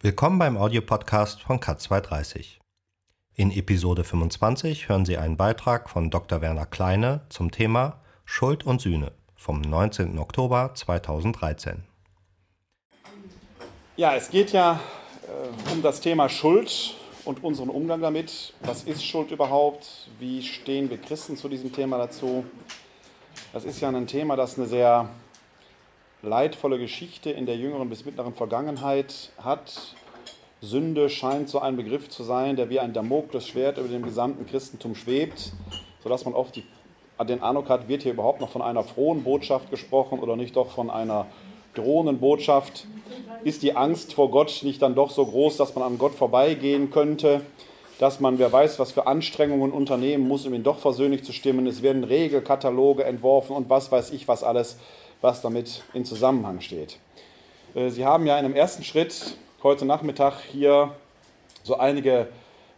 Willkommen beim Audiopodcast von Kat230. In Episode 25 hören Sie einen Beitrag von Dr. Werner Kleine zum Thema Schuld und Sühne vom 19. Oktober 2013. Ja, es geht ja äh, um das Thema Schuld und unseren Umgang damit. Was ist Schuld überhaupt? Wie stehen wir Christen zu diesem Thema dazu? Das ist ja ein Thema, das eine sehr leidvolle Geschichte in der jüngeren bis mittleren Vergangenheit hat. Sünde scheint so ein Begriff zu sein, der wie ein Damoklesschwert über dem gesamten Christentum schwebt, sodass man oft die, den Eindruck hat, wird hier überhaupt noch von einer frohen Botschaft gesprochen oder nicht doch von einer drohenden Botschaft. Ist die Angst vor Gott nicht dann doch so groß, dass man an Gott vorbeigehen könnte? Dass man, wer weiß, was für Anstrengungen unternehmen muss, um ihn doch versöhnlich zu stimmen. Es werden Regelkataloge entworfen und was weiß ich was alles was damit in Zusammenhang steht. Äh, Sie haben ja in einem ersten Schritt heute Nachmittag hier so einige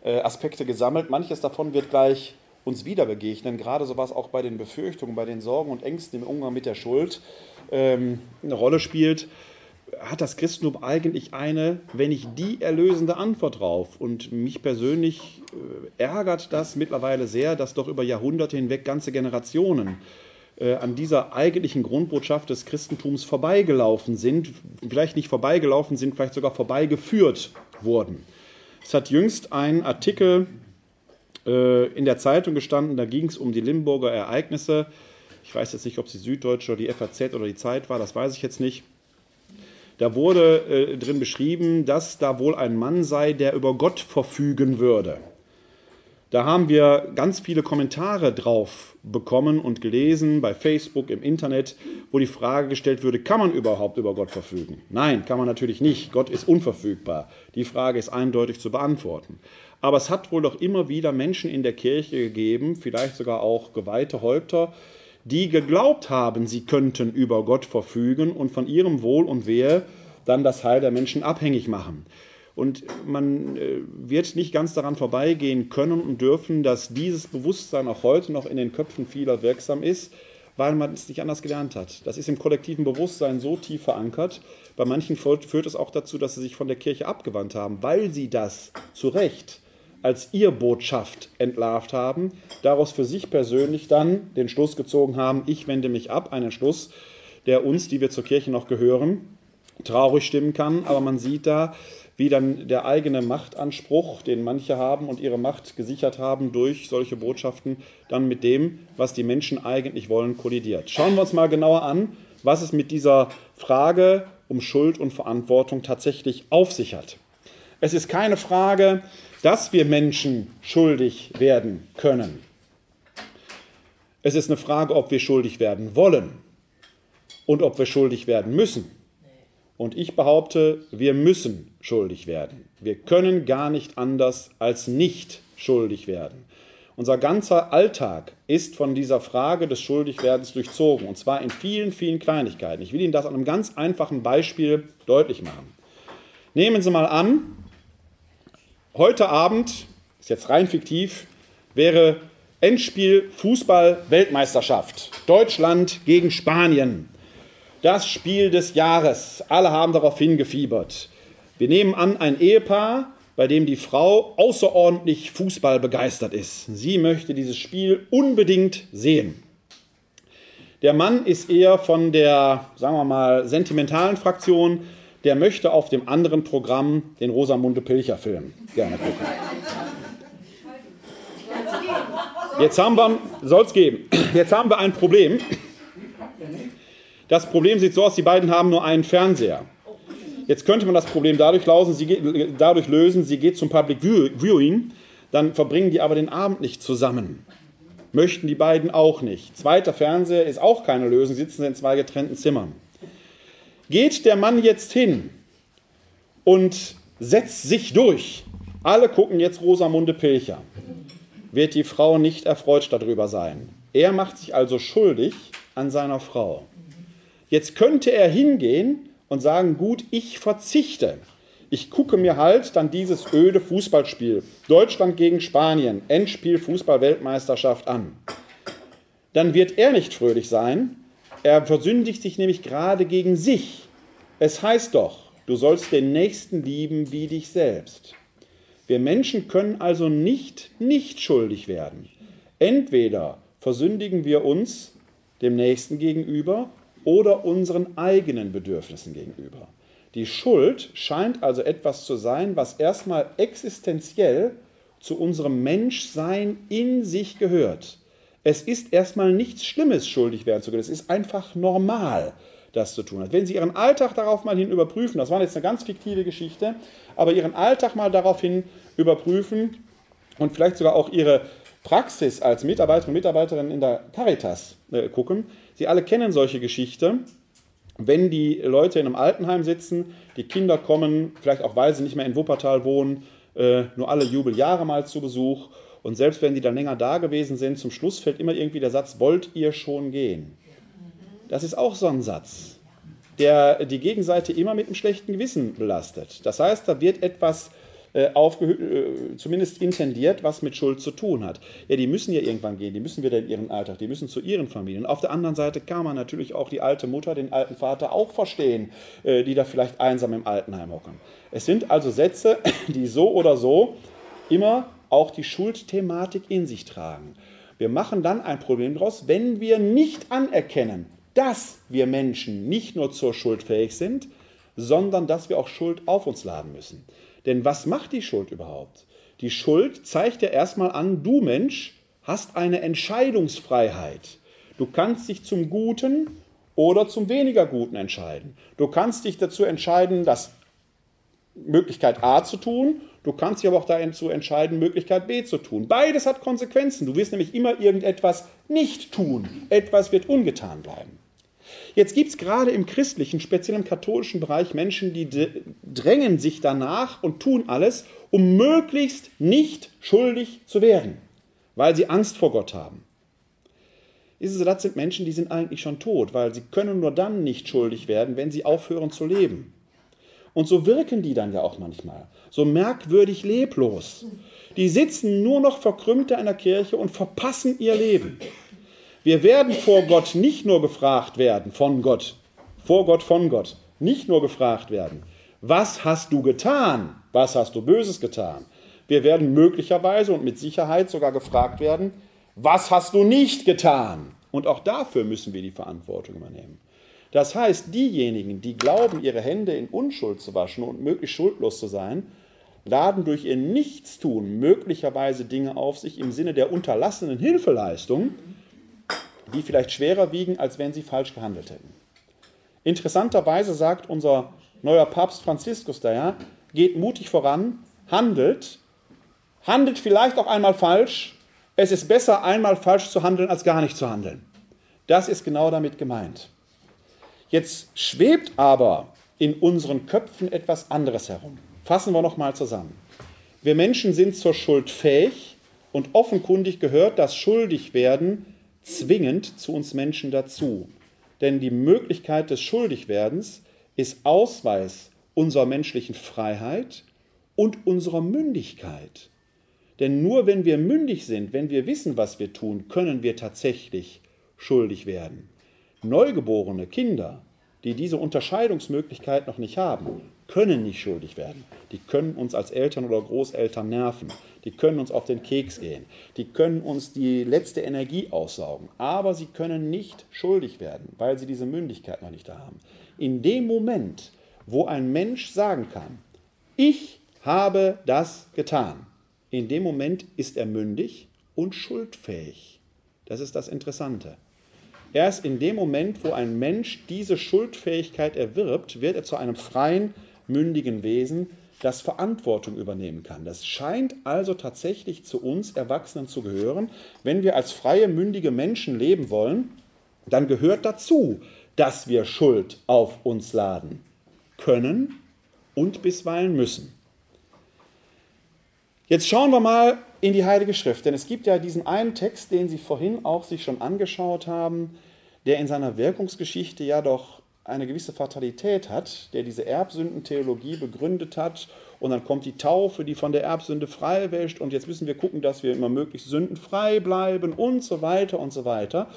äh, Aspekte gesammelt. Manches davon wird gleich uns wieder begegnen, gerade so was auch bei den Befürchtungen, bei den Sorgen und Ängsten im Umgang mit der Schuld ähm, eine Rolle spielt. Hat das Christentum eigentlich eine, wenn nicht die erlösende Antwort drauf? Und mich persönlich äh, ärgert das mittlerweile sehr, dass doch über Jahrhunderte hinweg ganze Generationen an dieser eigentlichen Grundbotschaft des Christentums vorbeigelaufen sind, vielleicht nicht vorbeigelaufen sind, vielleicht sogar vorbeigeführt wurden. Es hat jüngst ein Artikel äh, in der Zeitung gestanden, da ging es um die Limburger Ereignisse. Ich weiß jetzt nicht, ob sie Süddeutsche oder die FAZ oder die Zeit war, das weiß ich jetzt nicht. Da wurde äh, drin beschrieben, dass da wohl ein Mann sei, der über Gott verfügen würde. Da haben wir ganz viele Kommentare drauf bekommen und gelesen bei Facebook, im Internet, wo die Frage gestellt würde, kann man überhaupt über Gott verfügen? Nein, kann man natürlich nicht. Gott ist unverfügbar. Die Frage ist eindeutig zu beantworten. Aber es hat wohl doch immer wieder Menschen in der Kirche gegeben, vielleicht sogar auch geweihte Häupter, die geglaubt haben, sie könnten über Gott verfügen und von ihrem Wohl und Wehe dann das Heil der Menschen abhängig machen. Und man äh, wird nicht ganz daran vorbeigehen können und dürfen, dass dieses Bewusstsein auch heute noch in den Köpfen vieler wirksam ist, weil man es nicht anders gelernt hat. Das ist im kollektiven Bewusstsein so tief verankert. Bei manchen führt es auch dazu, dass sie sich von der Kirche abgewandt haben, weil sie das zu Recht als ihr Botschaft entlarvt haben, daraus für sich persönlich dann den Schluss gezogen haben, ich wende mich ab, einen Schluss, der uns, die wir zur Kirche noch gehören, traurig stimmen kann, aber man sieht da, wie dann der eigene Machtanspruch, den manche haben und ihre Macht gesichert haben durch solche Botschaften, dann mit dem, was die Menschen eigentlich wollen, kollidiert. Schauen wir uns mal genauer an, was es mit dieser Frage um Schuld und Verantwortung tatsächlich auf sich hat. Es ist keine Frage, dass wir Menschen schuldig werden können. Es ist eine Frage, ob wir schuldig werden wollen und ob wir schuldig werden müssen. Und ich behaupte, wir müssen schuldig werden. Wir können gar nicht anders als nicht schuldig werden. Unser ganzer Alltag ist von dieser Frage des Schuldigwerdens durchzogen, und zwar in vielen, vielen Kleinigkeiten. Ich will Ihnen das an einem ganz einfachen Beispiel deutlich machen. Nehmen Sie mal an, heute Abend, ist jetzt rein fiktiv, wäre Endspiel Fußball-Weltmeisterschaft. Deutschland gegen Spanien das Spiel des Jahres. Alle haben darauf hingefiebert. Wir nehmen an, ein Ehepaar, bei dem die Frau außerordentlich Fußball begeistert ist. Sie möchte dieses Spiel unbedingt sehen. Der Mann ist eher von der, sagen wir mal, sentimentalen Fraktion. Der möchte auf dem anderen Programm den Rosamunde Pilcher Film gerne gucken. Jetzt haben wir, soll es geben, jetzt haben wir ein Problem. Das Problem sieht so aus, die beiden haben nur einen Fernseher. Jetzt könnte man das Problem dadurch, lausen, sie geht, dadurch lösen, sie geht zum Public Viewing, dann verbringen die aber den Abend nicht zusammen. Möchten die beiden auch nicht. Zweiter Fernseher ist auch keine Lösung, sitzen sie in zwei getrennten Zimmern. Geht der Mann jetzt hin und setzt sich durch, alle gucken jetzt Rosamunde Pilcher, wird die Frau nicht erfreut darüber sein. Er macht sich also schuldig an seiner Frau. Jetzt könnte er hingehen und sagen, gut, ich verzichte. Ich gucke mir halt dann dieses öde Fußballspiel, Deutschland gegen Spanien, Endspiel Fußball-Weltmeisterschaft an. Dann wird er nicht fröhlich sein. Er versündigt sich nämlich gerade gegen sich, Es heißt doch, du sollst den Nächsten lieben wie dich selbst. Wir Menschen können also nicht nicht schuldig werden. Entweder versündigen wir uns dem Nächsten gegenüber oder unseren eigenen Bedürfnissen gegenüber. Die Schuld scheint also etwas zu sein, was erstmal existenziell zu unserem Menschsein in sich gehört. Es ist erstmal nichts Schlimmes, schuldig werden zu können. Es ist einfach normal, das zu tun. Wenn Sie Ihren Alltag darauf mal hin überprüfen, das war jetzt eine ganz fiktive Geschichte, aber Ihren Alltag mal daraufhin überprüfen und vielleicht sogar auch Ihre Praxis als Mitarbeiter und Mitarbeiterin in der Caritas äh, gucken. Sie alle kennen solche Geschichten. Wenn die Leute in einem Altenheim sitzen, die Kinder kommen, vielleicht auch weil sie nicht mehr in Wuppertal wohnen, äh, nur alle Jubeljahre mal zu Besuch. Und selbst wenn die dann länger da gewesen sind, zum Schluss fällt immer irgendwie der Satz, wollt ihr schon gehen? Das ist auch so ein Satz, der die Gegenseite immer mit einem schlechten Gewissen belastet. Das heißt, da wird etwas äh, äh, zumindest intendiert, was mit Schuld zu tun hat. Ja, die müssen ja irgendwann gehen, die müssen wieder in ihren Alltag, die müssen zu ihren Familien. Auf der anderen Seite kann man natürlich auch die alte Mutter, den alten Vater auch verstehen, äh, die da vielleicht einsam im Altenheim hocken. Es sind also Sätze, die so oder so immer auch die Schuldthematik in sich tragen. Wir machen dann ein Problem daraus, wenn wir nicht anerkennen, dass wir Menschen nicht nur zur Schuld fähig sind, sondern dass wir auch Schuld auf uns laden müssen. Denn was macht die Schuld überhaupt? Die Schuld zeigt ja erstmal an, du Mensch hast eine Entscheidungsfreiheit. Du kannst dich zum Guten oder zum weniger Guten entscheiden. Du kannst dich dazu entscheiden, das Möglichkeit A zu tun, du kannst dich aber auch dazu entscheiden, Möglichkeit B zu tun. Beides hat Konsequenzen. Du wirst nämlich immer irgendetwas nicht tun. Etwas wird ungetan bleiben. Jetzt gibt es gerade im christlichen, speziell im katholischen Bereich Menschen, die drängen sich danach und tun alles, um möglichst nicht schuldig zu werden, weil sie Angst vor Gott haben. Das sind Menschen, die sind eigentlich schon tot, weil sie können nur dann nicht schuldig werden, wenn sie aufhören zu leben. Und so wirken die dann ja auch manchmal, so merkwürdig leblos. Die sitzen nur noch verkrümmt in der Kirche und verpassen ihr Leben. Wir werden vor Gott nicht nur gefragt werden, von Gott, vor Gott, von Gott, nicht nur gefragt werden, was hast du getan, was hast du Böses getan. Wir werden möglicherweise und mit Sicherheit sogar gefragt werden, was hast du nicht getan. Und auch dafür müssen wir die Verantwortung übernehmen. Das heißt, diejenigen, die glauben, ihre Hände in Unschuld zu waschen und möglichst schuldlos zu sein, laden durch ihr Nichtstun möglicherweise Dinge auf sich im Sinne der unterlassenen Hilfeleistung, die vielleicht schwerer wiegen, als wenn sie falsch gehandelt hätten. Interessanterweise sagt unser neuer Papst Franziskus daher, geht mutig voran, handelt, handelt vielleicht auch einmal falsch. Es ist besser, einmal falsch zu handeln, als gar nicht zu handeln. Das ist genau damit gemeint. Jetzt schwebt aber in unseren Köpfen etwas anderes herum. Fassen wir nochmal zusammen. Wir Menschen sind zur Schuld fähig und offenkundig gehört das Schuldigwerden zwingend zu uns Menschen dazu. Denn die Möglichkeit des Schuldigwerdens ist Ausweis unserer menschlichen Freiheit und unserer Mündigkeit. Denn nur wenn wir mündig sind, wenn wir wissen, was wir tun, können wir tatsächlich schuldig werden. Neugeborene Kinder, die diese Unterscheidungsmöglichkeit noch nicht haben, können nicht schuldig werden. Die können uns als Eltern oder Großeltern nerven. Die können uns auf den Keks gehen. Die können uns die letzte Energie aussaugen. Aber sie können nicht schuldig werden, weil sie diese Mündigkeit noch nicht haben. In dem Moment, wo ein Mensch sagen kann, ich habe das getan, in dem Moment ist er mündig und schuldfähig. Das ist das Interessante. Erst in dem Moment, wo ein Mensch diese Schuldfähigkeit erwirbt, wird er zu einem freien, mündigen Wesen, das Verantwortung übernehmen kann. Das scheint also tatsächlich zu uns Erwachsenen zu gehören. Wenn wir als freie, mündige Menschen leben wollen, dann gehört dazu, dass wir Schuld auf uns laden können und bisweilen müssen. Jetzt schauen wir mal in die Heilige Schrift, denn es gibt ja diesen einen Text, den Sie vorhin auch sich schon angeschaut haben, der in seiner Wirkungsgeschichte ja doch eine gewisse Fatalität hat, der diese Erbsündentheologie begründet hat. Und dann kommt die Taufe, die von der Erbsünde frei wäscht. Und jetzt müssen wir gucken, dass wir immer möglichst sündenfrei bleiben und so weiter und so weiter.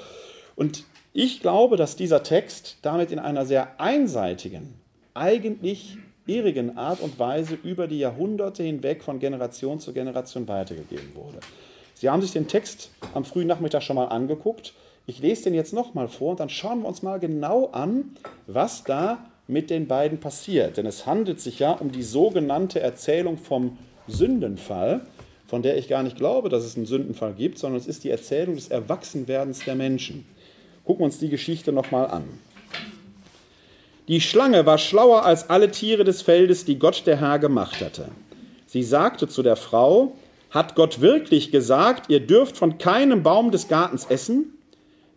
Und ich glaube, dass dieser Text damit in einer sehr einseitigen eigentlich irrigen Art und Weise über die Jahrhunderte hinweg von Generation zu Generation weitergegeben wurde. Sie haben sich den Text am frühen Nachmittag schon mal angeguckt. Ich lese den jetzt nochmal vor und dann schauen wir uns mal genau an, was da mit den beiden passiert. Denn es handelt sich ja um die sogenannte Erzählung vom Sündenfall, von der ich gar nicht glaube, dass es einen Sündenfall gibt, sondern es ist die Erzählung des Erwachsenwerdens der Menschen. Gucken wir uns die Geschichte nochmal an. Die Schlange war schlauer als alle Tiere des Feldes, die Gott der Herr gemacht hatte. Sie sagte zu der Frau, hat Gott wirklich gesagt, ihr dürft von keinem Baum des Gartens essen?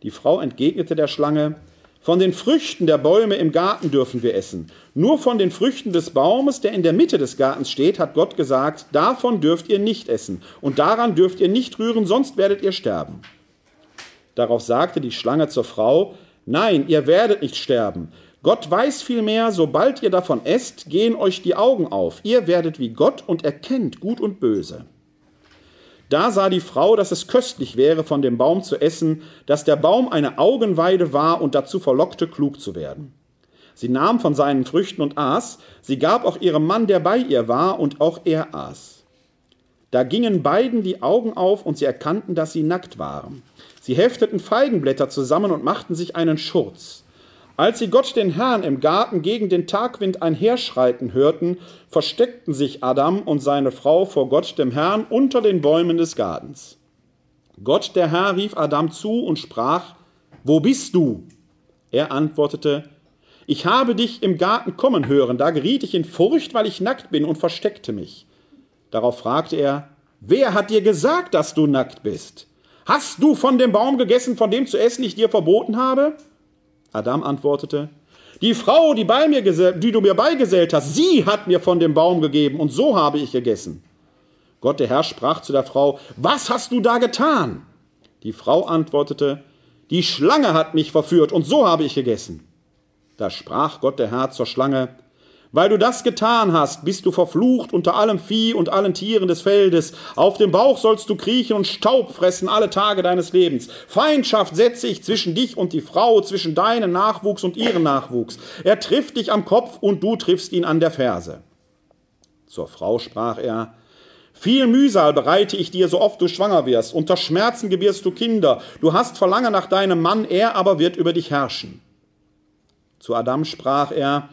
Die Frau entgegnete der Schlange, von den Früchten der Bäume im Garten dürfen wir essen. Nur von den Früchten des Baumes, der in der Mitte des Gartens steht, hat Gott gesagt, davon dürft ihr nicht essen und daran dürft ihr nicht rühren, sonst werdet ihr sterben. Darauf sagte die Schlange zur Frau, Nein, ihr werdet nicht sterben. Gott weiß vielmehr, sobald ihr davon esst, gehen euch die Augen auf. Ihr werdet wie Gott und erkennt Gut und Böse. Da sah die Frau, dass es köstlich wäre, von dem Baum zu essen, dass der Baum eine Augenweide war und dazu verlockte, klug zu werden. Sie nahm von seinen Früchten und aß, sie gab auch ihrem Mann, der bei ihr war, und auch er aß. Da gingen beiden die Augen auf, und sie erkannten, dass sie nackt waren. Sie hefteten Feigenblätter zusammen und machten sich einen Schurz. Als sie Gott den Herrn im Garten gegen den Tagwind einherschreiten hörten, versteckten sich Adam und seine Frau vor Gott dem Herrn unter den Bäumen des Gartens. Gott der Herr rief Adam zu und sprach, Wo bist du? Er antwortete, Ich habe dich im Garten kommen hören, da geriet ich in Furcht, weil ich nackt bin und versteckte mich. Darauf fragte er, Wer hat dir gesagt, dass du nackt bist? Hast du von dem Baum gegessen, von dem zu essen ich dir verboten habe? Adam antwortete, die Frau, die, bei mir die du mir beigesellt hast, sie hat mir von dem Baum gegeben und so habe ich gegessen. Gott der Herr sprach zu der Frau, was hast du da getan? Die Frau antwortete, die Schlange hat mich verführt und so habe ich gegessen. Da sprach Gott der Herr zur Schlange, weil du das getan hast, bist du verflucht unter allem Vieh und allen Tieren des Feldes. Auf dem Bauch sollst du kriechen und Staub fressen alle Tage deines Lebens. Feindschaft setze ich zwischen dich und die Frau, zwischen deinen Nachwuchs und ihren Nachwuchs. Er trifft dich am Kopf und du triffst ihn an der Ferse. Zur Frau sprach er, viel Mühsal bereite ich dir, so oft du schwanger wirst. Unter Schmerzen gebierst du Kinder. Du hast Verlangen nach deinem Mann, er aber wird über dich herrschen. Zu Adam sprach er,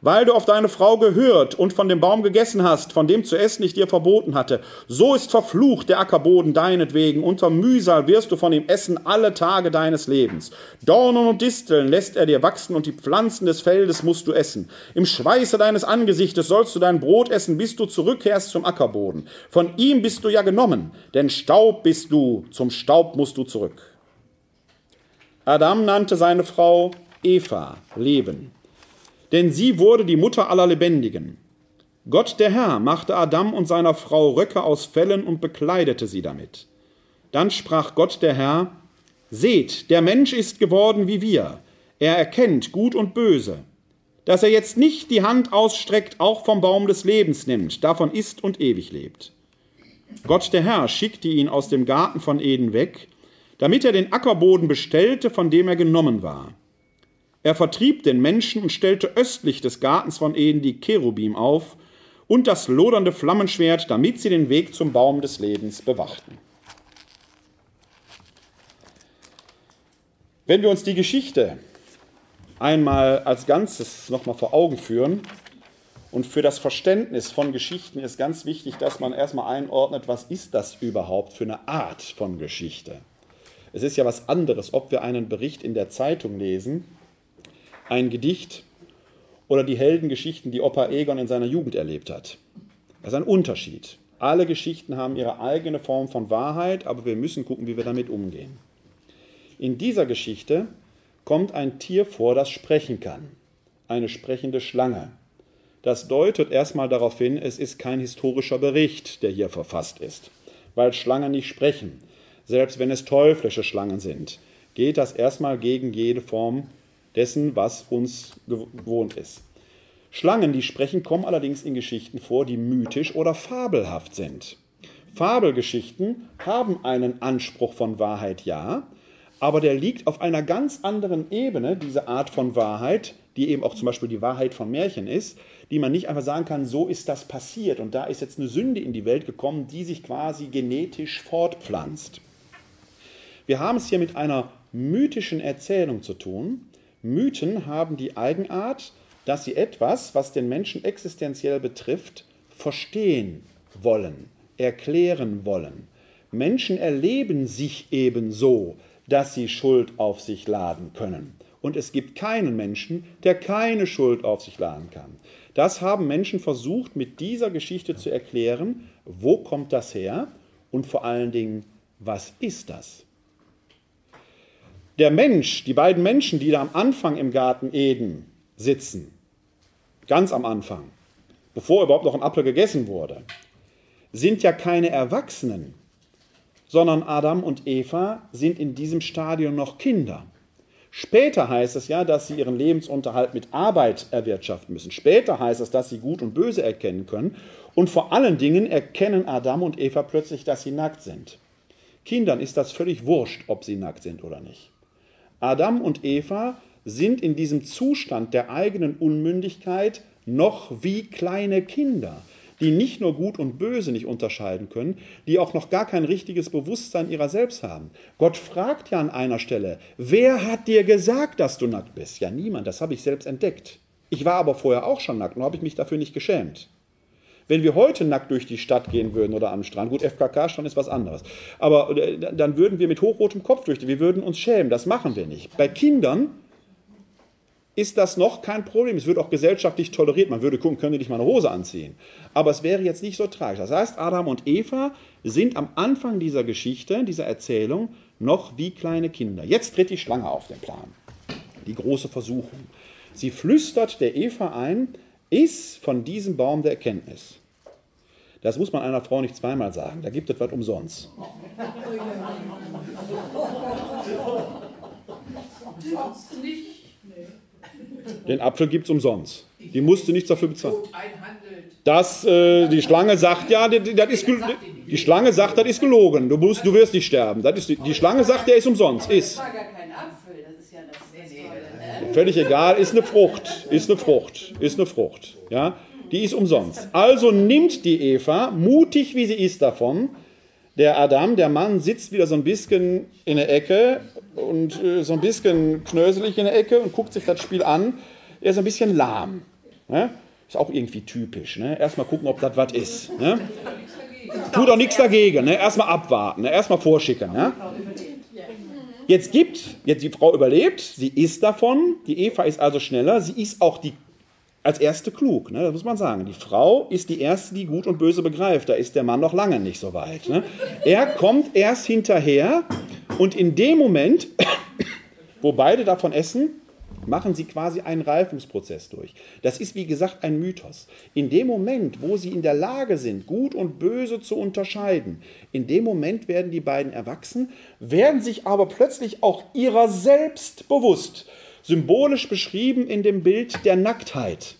weil du auf deine Frau gehört und von dem Baum gegessen hast, von dem zu essen ich dir verboten hatte. So ist verflucht der Ackerboden deinetwegen. Unter Mühsal wirst du von ihm essen alle Tage deines Lebens. Dornen und Disteln lässt er dir wachsen und die Pflanzen des Feldes musst du essen. Im Schweiße deines Angesichtes sollst du dein Brot essen, bis du zurückkehrst zum Ackerboden. Von ihm bist du ja genommen, denn Staub bist du, zum Staub musst du zurück. Adam nannte seine Frau Eva, Leben denn sie wurde die Mutter aller Lebendigen. Gott der Herr machte Adam und seiner Frau Röcke aus Fellen und bekleidete sie damit. Dann sprach Gott der Herr, Seht, der Mensch ist geworden wie wir, er erkennt Gut und Böse. Dass er jetzt nicht die Hand ausstreckt, auch vom Baum des Lebens nimmt, davon isst und ewig lebt. Gott der Herr schickte ihn aus dem Garten von Eden weg, damit er den Ackerboden bestellte, von dem er genommen war. Er vertrieb den Menschen und stellte östlich des Gartens von Eden die Cherubim auf und das lodernde Flammenschwert, damit sie den Weg zum Baum des Lebens bewachten. Wenn wir uns die Geschichte einmal als Ganzes nochmal vor Augen führen, und für das Verständnis von Geschichten ist ganz wichtig, dass man erstmal einordnet, was ist das überhaupt für eine Art von Geschichte. Es ist ja was anderes, ob wir einen Bericht in der Zeitung lesen ein Gedicht oder die Heldengeschichten, die Opa Egon in seiner Jugend erlebt hat. Das ist ein Unterschied. Alle Geschichten haben ihre eigene Form von Wahrheit, aber wir müssen gucken, wie wir damit umgehen. In dieser Geschichte kommt ein Tier vor, das sprechen kann. Eine sprechende Schlange. Das deutet erstmal darauf hin, es ist kein historischer Bericht, der hier verfasst ist, weil Schlangen nicht sprechen. Selbst wenn es teuflische Schlangen sind, geht das erstmal gegen jede Form dessen, was uns gewohnt ist. Schlangen, die sprechen, kommen allerdings in Geschichten vor, die mythisch oder fabelhaft sind. Fabelgeschichten haben einen Anspruch von Wahrheit, ja, aber der liegt auf einer ganz anderen Ebene, diese Art von Wahrheit, die eben auch zum Beispiel die Wahrheit von Märchen ist, die man nicht einfach sagen kann, so ist das passiert und da ist jetzt eine Sünde in die Welt gekommen, die sich quasi genetisch fortpflanzt. Wir haben es hier mit einer mythischen Erzählung zu tun. Mythen haben die Eigenart, dass sie etwas, was den Menschen existenziell betrifft, verstehen wollen, erklären wollen. Menschen erleben sich eben so, dass sie Schuld auf sich laden können. Und es gibt keinen Menschen, der keine Schuld auf sich laden kann. Das haben Menschen versucht mit dieser Geschichte zu erklären. Wo kommt das her? Und vor allen Dingen, was ist das? Der Mensch, die beiden Menschen, die da am Anfang im Garten Eden sitzen, ganz am Anfang, bevor überhaupt noch ein Apfel gegessen wurde, sind ja keine Erwachsenen, sondern Adam und Eva sind in diesem Stadium noch Kinder. Später heißt es ja, dass sie ihren Lebensunterhalt mit Arbeit erwirtschaften müssen. Später heißt es, dass sie Gut und Böse erkennen können. Und vor allen Dingen erkennen Adam und Eva plötzlich, dass sie nackt sind. Kindern ist das völlig wurscht, ob sie nackt sind oder nicht. Adam und Eva sind in diesem Zustand der eigenen Unmündigkeit noch wie kleine Kinder die nicht nur Gut und Böse nicht unterscheiden können, die auch noch gar kein richtiges Bewusstsein ihrer selbst haben. Gott fragt ja an einer Stelle, wer hat dir gesagt, dass du nackt bist? Ja, niemand, das habe ich selbst entdeckt. Ich war aber vorher auch schon nackt und habe ich mich dafür nicht geschämt. Wenn wir heute nackt durch die Stadt gehen würden oder am Strand, gut, FKK-Strand ist was anderes, aber äh, dann würden wir mit hochrotem Kopf durch, wir würden uns schämen, das machen wir nicht. Bei Kindern ist das noch kein Problem. Es wird auch gesellschaftlich toleriert. Man würde gucken, können die nicht mal eine Hose anziehen. Aber es wäre jetzt nicht so tragisch. Das heißt, Adam und Eva sind am Anfang dieser Geschichte, dieser Erzählung, noch wie kleine Kinder. Jetzt tritt die Schlange auf den Plan. Die große Versuchung. Sie flüstert der Eva ein, iss von diesem Baum der Erkenntnis. Das muss man einer Frau nicht zweimal sagen. Da gibt es was umsonst. Den Apfel gibt es umsonst. Die musste nichts dafür bezahlen. Das, äh, die Schlange sagt ja, das ist, die Schlange sagt, das ist gelogen. Du, musst, du wirst nicht sterben. Das ist, die, Schlange sagt, der ist umsonst. Ist. Völlig egal, ist eine Frucht. Ist eine Frucht. Ist eine Frucht. Ja? Die ist umsonst. Also nimmt die Eva, mutig wie sie ist davon, der Adam, der Mann, sitzt wieder so ein bisschen in der Ecke und äh, so ein bisschen knöselig in der Ecke und guckt sich das Spiel an. Er ist ein bisschen lahm. Ne? Ist auch irgendwie typisch. Ne? Erstmal gucken, ob das was ist. Ne? Tut auch nichts dagegen. Ne? Erstmal abwarten, ne? erstmal vorschicken. Ne? Jetzt gibt, jetzt die Frau überlebt, sie isst davon, die Eva ist also schneller, sie ist auch die als erste klug, ne? das muss man sagen. Die Frau ist die erste, die gut und böse begreift. Da ist der Mann noch lange nicht so weit. Ne? Er kommt erst hinterher und in dem Moment, wo beide davon essen, machen sie quasi einen Reifungsprozess durch. Das ist wie gesagt ein Mythos. In dem Moment, wo sie in der Lage sind, gut und böse zu unterscheiden, in dem Moment werden die beiden erwachsen, werden sich aber plötzlich auch ihrer selbst bewusst symbolisch beschrieben in dem Bild der Nacktheit.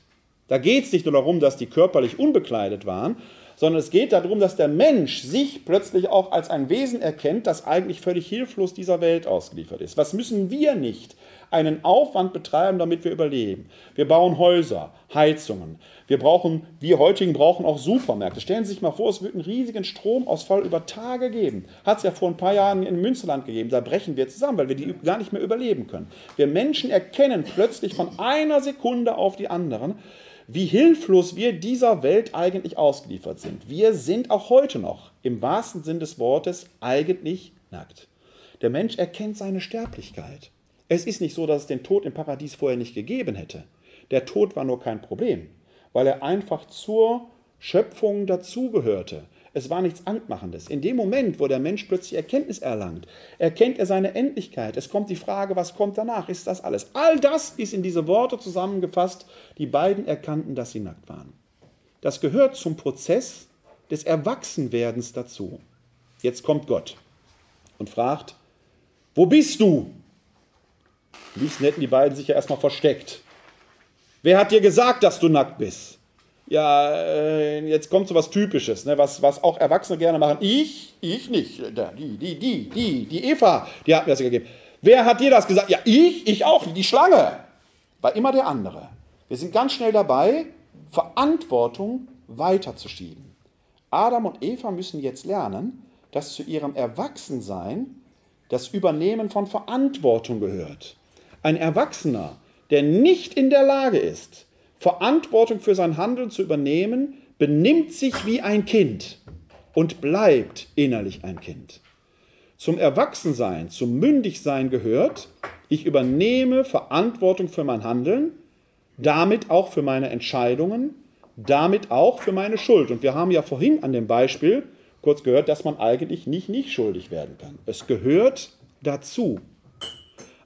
Da geht es nicht nur darum, dass die körperlich unbekleidet waren, sondern es geht darum, dass der Mensch sich plötzlich auch als ein Wesen erkennt, das eigentlich völlig hilflos dieser Welt ausgeliefert ist. Was müssen wir nicht einen Aufwand betreiben, damit wir überleben? Wir bauen Häuser, Heizungen. Wir brauchen, wir heutigen brauchen auch Supermärkte. Stellen Sie sich mal vor, es wird einen riesigen Stromausfall über Tage geben. Hat es ja vor ein paar Jahren in Münsterland gegeben. Da brechen wir zusammen, weil wir die gar nicht mehr überleben können. Wir Menschen erkennen plötzlich von einer Sekunde auf die anderen, wie hilflos wir dieser Welt eigentlich ausgeliefert sind. Wir sind auch heute noch im wahrsten Sinn des Wortes eigentlich nackt. Der Mensch erkennt seine Sterblichkeit. Es ist nicht so, dass es den Tod im Paradies vorher nicht gegeben hätte. Der Tod war nur kein Problem, weil er einfach zur Schöpfung dazugehörte. Es war nichts Angmachendes. In dem Moment, wo der Mensch plötzlich Erkenntnis erlangt, erkennt er seine Endlichkeit. Es kommt die Frage, was kommt danach? Ist das alles? All das ist in diese Worte zusammengefasst. Die beiden erkannten, dass sie nackt waren. Das gehört zum Prozess des Erwachsenwerdens dazu. Jetzt kommt Gott und fragt, wo bist du? Am liebsten hätten die beiden sich ja erstmal versteckt. Wer hat dir gesagt, dass du nackt bist? ja, äh, jetzt kommt so was Typisches, ne, was, was auch Erwachsene gerne machen. Ich, ich nicht. Die, die, die, die, die Eva, die hat mir das gegeben. Wer hat dir das gesagt? Ja, ich, ich auch, die Schlange. war immer der andere. Wir sind ganz schnell dabei, Verantwortung weiterzuschieben. Adam und Eva müssen jetzt lernen, dass zu ihrem Erwachsensein das Übernehmen von Verantwortung gehört. Ein Erwachsener, der nicht in der Lage ist, Verantwortung für sein Handeln zu übernehmen, benimmt sich wie ein Kind und bleibt innerlich ein Kind. Zum Erwachsensein, zum Mündigsein gehört, ich übernehme Verantwortung für mein Handeln, damit auch für meine Entscheidungen, damit auch für meine Schuld. Und wir haben ja vorhin an dem Beispiel kurz gehört, dass man eigentlich nicht nicht schuldig werden kann. Es gehört dazu.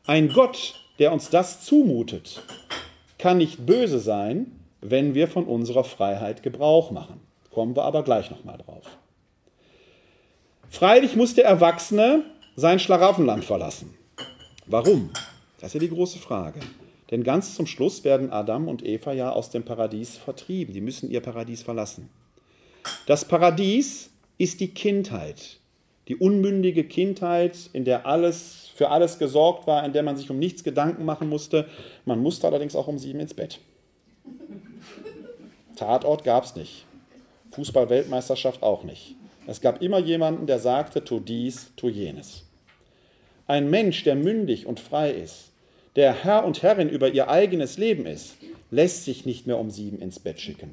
Ein Gott, der uns das zumutet, kann nicht böse sein, wenn wir von unserer Freiheit Gebrauch machen. Kommen wir aber gleich nochmal drauf. Freilich muss der Erwachsene sein Schlaraffenland verlassen. Warum? Das ist ja die große Frage. Denn ganz zum Schluss werden Adam und Eva ja aus dem Paradies vertrieben. Die müssen ihr Paradies verlassen. Das Paradies ist die Kindheit, die unmündige Kindheit, in der alles für alles gesorgt war, in der man sich um nichts Gedanken machen musste. Man musste allerdings auch um sieben ins Bett. Tatort gab es nicht. Fußball-Weltmeisterschaft auch nicht. Es gab immer jemanden, der sagte, tu dies, tu jenes. Ein Mensch, der mündig und frei ist, der Herr und Herrin über ihr eigenes Leben ist, lässt sich nicht mehr um sieben ins Bett schicken.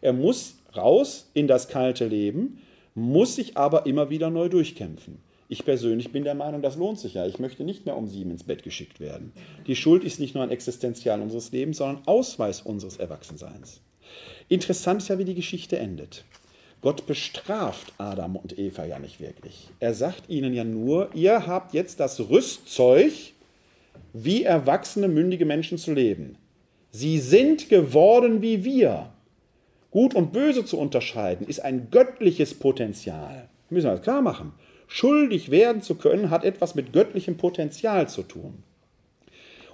Er muss raus in das kalte Leben, muss sich aber immer wieder neu durchkämpfen. Ich persönlich bin der Meinung, das lohnt sich ja. Ich möchte nicht mehr um sieben ins Bett geschickt werden. Die Schuld ist nicht nur ein Existenzial unseres Lebens, sondern Ausweis unseres Erwachsenseins. Interessant ist ja, wie die Geschichte endet. Gott bestraft Adam und Eva ja nicht wirklich. Er sagt ihnen ja nur, ihr habt jetzt das Rüstzeug, wie erwachsene, mündige Menschen zu leben. Sie sind geworden wie wir. Gut und böse zu unterscheiden, ist ein göttliches Potenzial. Müssen wir das klar machen. Schuldig werden zu können, hat etwas mit göttlichem Potenzial zu tun.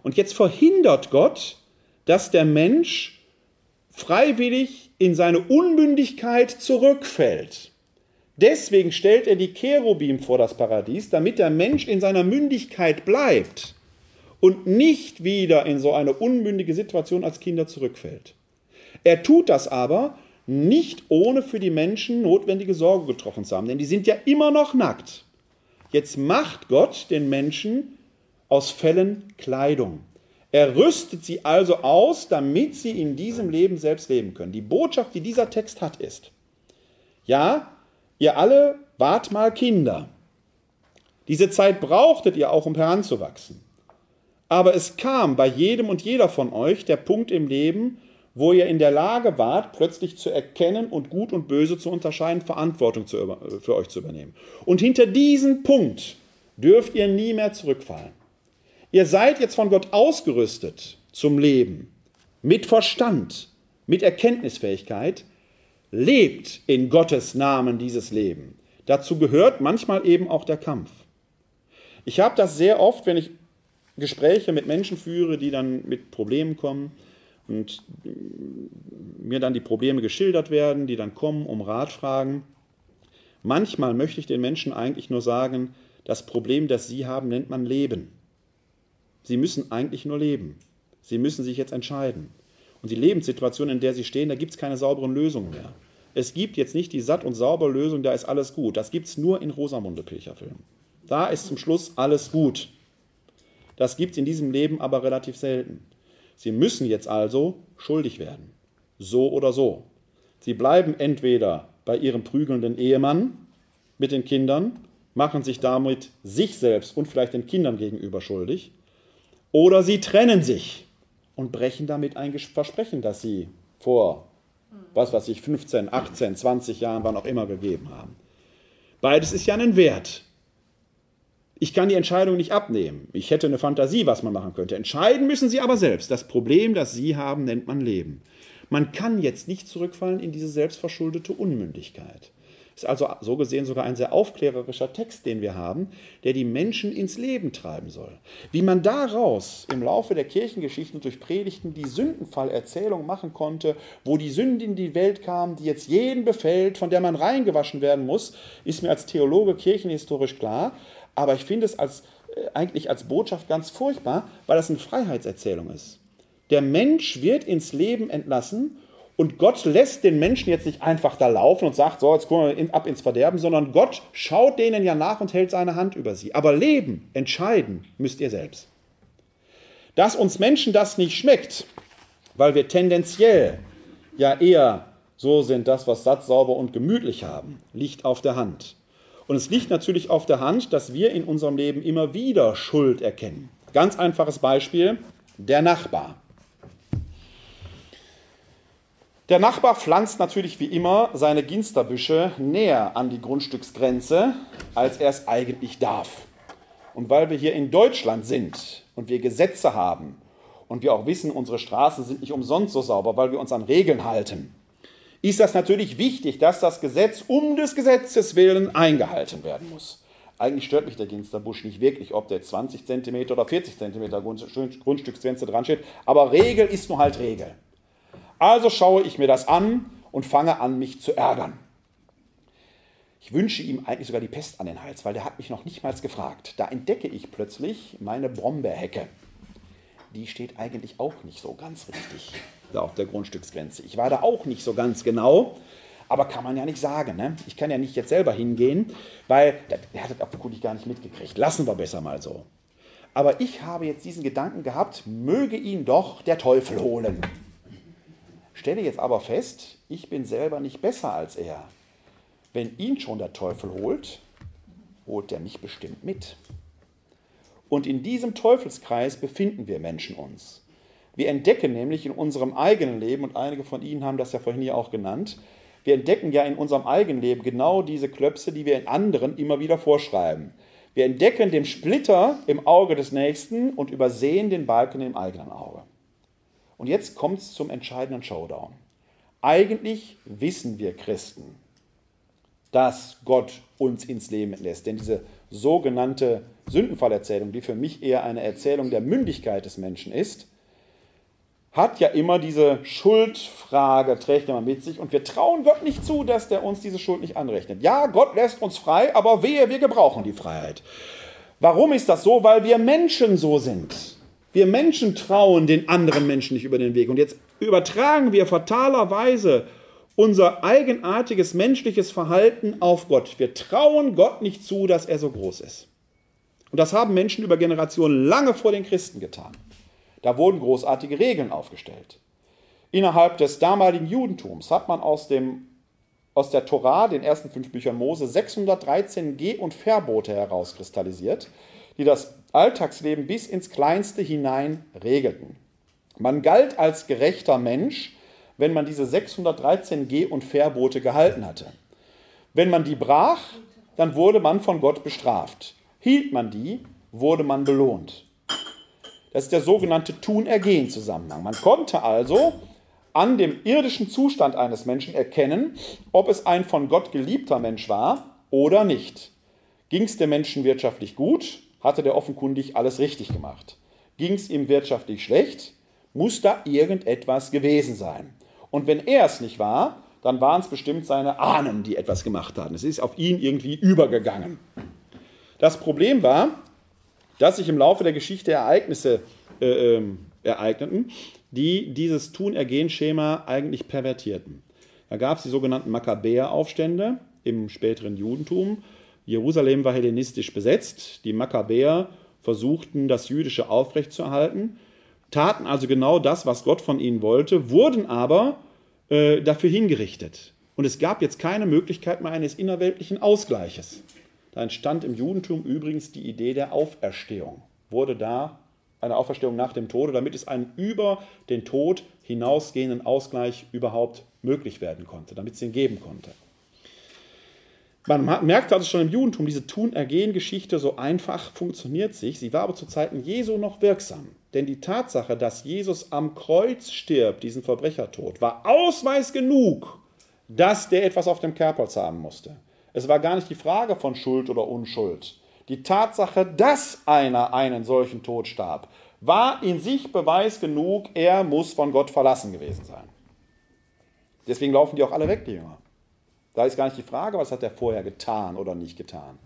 Und jetzt verhindert Gott, dass der Mensch freiwillig in seine Unmündigkeit zurückfällt. Deswegen stellt er die Cherubim vor das Paradies, damit der Mensch in seiner Mündigkeit bleibt und nicht wieder in so eine unmündige Situation als Kinder zurückfällt. Er tut das aber nicht ohne für die Menschen notwendige Sorge getroffen zu haben, denn die sind ja immer noch nackt. Jetzt macht Gott den Menschen aus Fällen Kleidung. Er rüstet sie also aus, damit sie in diesem Leben selbst leben können. Die Botschaft, die dieser Text hat, ist, ja, ihr alle wart mal Kinder. Diese Zeit brauchtet ihr auch, um heranzuwachsen. Aber es kam bei jedem und jeder von euch der Punkt im Leben, wo ihr in der Lage wart, plötzlich zu erkennen und Gut und Böse zu unterscheiden, Verantwortung zu, für euch zu übernehmen. Und hinter diesen Punkt dürft ihr nie mehr zurückfallen. Ihr seid jetzt von Gott ausgerüstet zum Leben, mit Verstand, mit Erkenntnisfähigkeit, lebt in Gottes Namen dieses Leben. Dazu gehört manchmal eben auch der Kampf. Ich habe das sehr oft, wenn ich Gespräche mit Menschen führe, die dann mit Problemen kommen, und mir dann die Probleme geschildert werden, die dann kommen, um Rat fragen. Manchmal möchte ich den Menschen eigentlich nur sagen, das Problem, das sie haben, nennt man Leben. Sie müssen eigentlich nur leben. Sie müssen sich jetzt entscheiden. Und die Lebenssituation, in der sie stehen, da gibt es keine sauberen Lösungen mehr. Es gibt jetzt nicht die satt und saubere Lösung, da ist alles gut. Das gibt es nur in Rosamunde Pilcherfilm. Da ist zum Schluss alles gut. Das gibt es in diesem Leben aber relativ selten. Sie müssen jetzt also schuldig werden. So oder so. Sie bleiben entweder bei ihrem prügelnden Ehemann mit den Kindern, machen sich damit sich selbst und vielleicht den Kindern gegenüber schuldig, oder sie trennen sich und brechen damit ein Versprechen, das sie vor, was weiß ich, 15, 18, 20 Jahren, wann auch immer gegeben haben. Beides ist ja ein Wert. Ich kann die Entscheidung nicht abnehmen. Ich hätte eine Fantasie, was man machen könnte. Entscheiden müssen Sie aber selbst. Das Problem, das Sie haben, nennt man Leben. Man kann jetzt nicht zurückfallen in diese selbstverschuldete Unmündigkeit. Ist also so gesehen sogar ein sehr aufklärerischer Text, den wir haben, der die Menschen ins Leben treiben soll. Wie man daraus im Laufe der Kirchengeschichten durch Predigten die Sündenfallerzählung machen konnte, wo die Sünde in die Welt kam, die jetzt jeden befällt, von der man reingewaschen werden muss, ist mir als Theologe kirchenhistorisch klar. Aber ich finde es als, äh, eigentlich als Botschaft ganz furchtbar, weil das eine Freiheitserzählung ist. Der Mensch wird ins Leben entlassen und Gott lässt den Menschen jetzt nicht einfach da laufen und sagt, so, jetzt kommen wir ab ins Verderben, sondern Gott schaut denen ja nach und hält seine Hand über sie. Aber leben, entscheiden müsst ihr selbst. Dass uns Menschen das nicht schmeckt, weil wir tendenziell ja eher so sind, das, was satt, sauber und gemütlich haben, liegt auf der Hand. Und es liegt natürlich auf der Hand, dass wir in unserem Leben immer wieder Schuld erkennen. Ganz einfaches Beispiel, der Nachbar. Der Nachbar pflanzt natürlich wie immer seine Ginsterbüsche näher an die Grundstücksgrenze, als er es eigentlich darf. Und weil wir hier in Deutschland sind und wir Gesetze haben und wir auch wissen, unsere Straßen sind nicht umsonst so sauber, weil wir uns an Regeln halten, ist das natürlich wichtig, dass das Gesetz um des Gesetzes willen eingehalten werden muss. Eigentlich stört mich der Ginsterbusch nicht wirklich, ob der 20 cm oder 40 cm Grundstücksgrenze dran steht, aber Regel ist nur halt Regel. Also schaue ich mir das an und fange an, mich zu ärgern. Ich wünsche ihm eigentlich sogar die Pest an den Hals, weil der hat mich noch nicht mal gefragt. Da entdecke ich plötzlich meine Brombeerhecke. Die steht eigentlich auch nicht so ganz richtig da auf der Grundstücksgrenze. Ich war da auch nicht so ganz genau, aber kann man ja nicht sagen. Ne? Ich kann ja nicht jetzt selber hingehen, weil der hat das offenkundig gar nicht mitgekriegt. Lassen wir besser mal so. Aber ich habe jetzt diesen Gedanken gehabt, möge ihn doch der Teufel holen. Stelle jetzt aber fest, ich bin selber nicht besser als er. Wenn ihn schon der Teufel holt, holt er mich bestimmt mit. Und in diesem Teufelskreis befinden wir Menschen uns. Wir entdecken nämlich in unserem eigenen Leben, und einige von Ihnen haben das ja vorhin hier auch genannt, wir entdecken ja in unserem eigenen Leben genau diese Klöpse, die wir in anderen immer wieder vorschreiben. Wir entdecken den Splitter im Auge des Nächsten und übersehen den Balken im eigenen Auge. Und jetzt kommt es zum entscheidenden Showdown. Eigentlich wissen wir Christen, dass Gott uns ins Leben lässt. Denn diese sogenannte Sündenfallerzählung, die für mich eher eine Erzählung der Mündigkeit des Menschen ist, hat ja immer diese Schuldfrage, trägt immer mit sich. Und wir trauen Gott nicht zu, dass der uns diese Schuld nicht anrechnet. Ja, Gott lässt uns frei, aber wehe, wir gebrauchen die Freiheit. Warum ist das so? Weil wir Menschen so sind. Wir Menschen trauen den anderen Menschen nicht über den Weg. Und jetzt übertragen wir fatalerweise unser eigenartiges menschliches Verhalten auf Gott. Wir trauen Gott nicht zu, dass er so groß ist. Und das haben Menschen über Generationen lange vor den Christen getan. Da wurden großartige Regeln aufgestellt. Innerhalb des damaligen Judentums hat man aus, dem, aus der Torah, den ersten fünf Büchern Mose, 613 Geh- und Verbote herauskristallisiert, die das Alltagsleben bis ins Kleinste hinein regelten. Man galt als gerechter Mensch, wenn man diese 613 Geh- und Verbote gehalten hatte. Wenn man die brach, dann wurde man von Gott bestraft. Hielt man die, wurde man belohnt. Das ist der sogenannte Tun-Ergehen-Zusammenhang. Man konnte also an dem irdischen Zustand eines Menschen erkennen, ob es ein von Gott geliebter Mensch war oder nicht. Ging es dem Menschen wirtschaftlich gut, hatte der offenkundig alles richtig gemacht. Ging es ihm wirtschaftlich schlecht, muss da irgendetwas gewesen sein. Und wenn er es nicht war, dann waren es bestimmt seine Ahnen, die etwas gemacht hatten. Es ist auf ihn irgendwie übergegangen. Das Problem war, dass sich im Laufe der Geschichte Ereignisse äh, äh, ereigneten, die dieses Tun-Ergehen-Schema eigentlich pervertierten. Da gab es die sogenannten Makkabäer-Aufstände im späteren Judentum, Jerusalem war hellenistisch besetzt. Die Makkabäer versuchten, das Jüdische aufrechtzuerhalten, taten also genau das, was Gott von ihnen wollte, wurden aber äh, dafür hingerichtet. Und es gab jetzt keine Möglichkeit mehr eines innerweltlichen Ausgleiches. Da entstand im Judentum übrigens die Idee der Auferstehung. Wurde da eine Auferstehung nach dem Tode, damit es einen über den Tod hinausgehenden Ausgleich überhaupt möglich werden konnte, damit es ihn geben konnte. Man merkte also schon im Judentum, diese Tun-Ergehen-Geschichte so einfach funktioniert sich. Sie war aber zu Zeiten Jesu noch wirksam. Denn die Tatsache, dass Jesus am Kreuz stirbt, diesen Verbrechertod, war Ausweis genug, dass der etwas auf dem Kerbholz haben musste. Es war gar nicht die Frage von Schuld oder Unschuld. Die Tatsache, dass einer einen solchen Tod starb, war in sich Beweis genug, er muss von Gott verlassen gewesen sein. Deswegen laufen die auch alle weg, die Jünger. Da ist gar nicht die Frage, was hat er vorher getan oder nicht getan.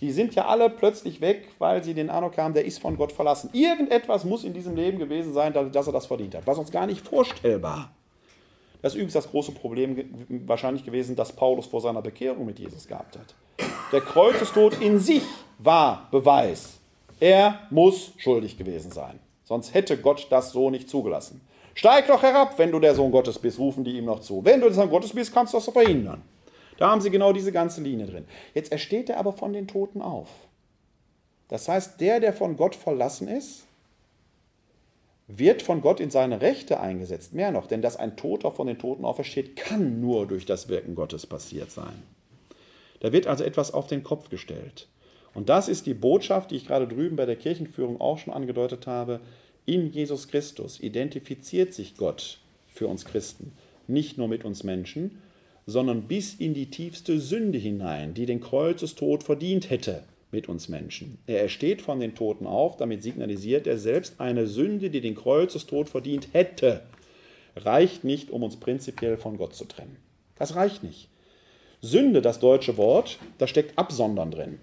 Die sind ja alle plötzlich weg, weil sie den Eindruck haben, der ist von Gott verlassen. Irgendetwas muss in diesem Leben gewesen sein, dass er das verdient hat. Was uns gar nicht vorstellbar. Das ist übrigens das große Problem wahrscheinlich gewesen, das Paulus vor seiner Bekehrung mit Jesus gehabt hat. Der Kreuzestod in sich war Beweis. Er muss schuldig gewesen sein. Sonst hätte Gott das so nicht zugelassen. Steig doch herab, wenn du der Sohn Gottes bist, rufen die ihm noch zu. Wenn du der Sohn Gottes bist, kannst du das verhindern. Da haben sie genau diese ganze Linie drin. Jetzt ersteht er aber von den Toten auf. Das heißt, der, der von Gott verlassen ist, wird von Gott in seine Rechte eingesetzt. Mehr noch, denn dass ein Toter von den Toten aufersteht, kann nur durch das Wirken Gottes passiert sein. Da wird also etwas auf den Kopf gestellt. Und das ist die Botschaft, die ich gerade drüben bei der Kirchenführung auch schon angedeutet habe. In Jesus Christus identifiziert sich Gott für uns Christen, nicht nur mit uns Menschen, sondern bis in die tiefste Sünde hinein, die den Kreuzestod verdient hätte mit uns Menschen. Er ersteht von den Toten auf, damit signalisiert er selbst eine Sünde, die den Kreuzestod verdient hätte, reicht nicht, um uns prinzipiell von Gott zu trennen. Das reicht nicht. Sünde, das deutsche Wort, da steckt Absondern drin.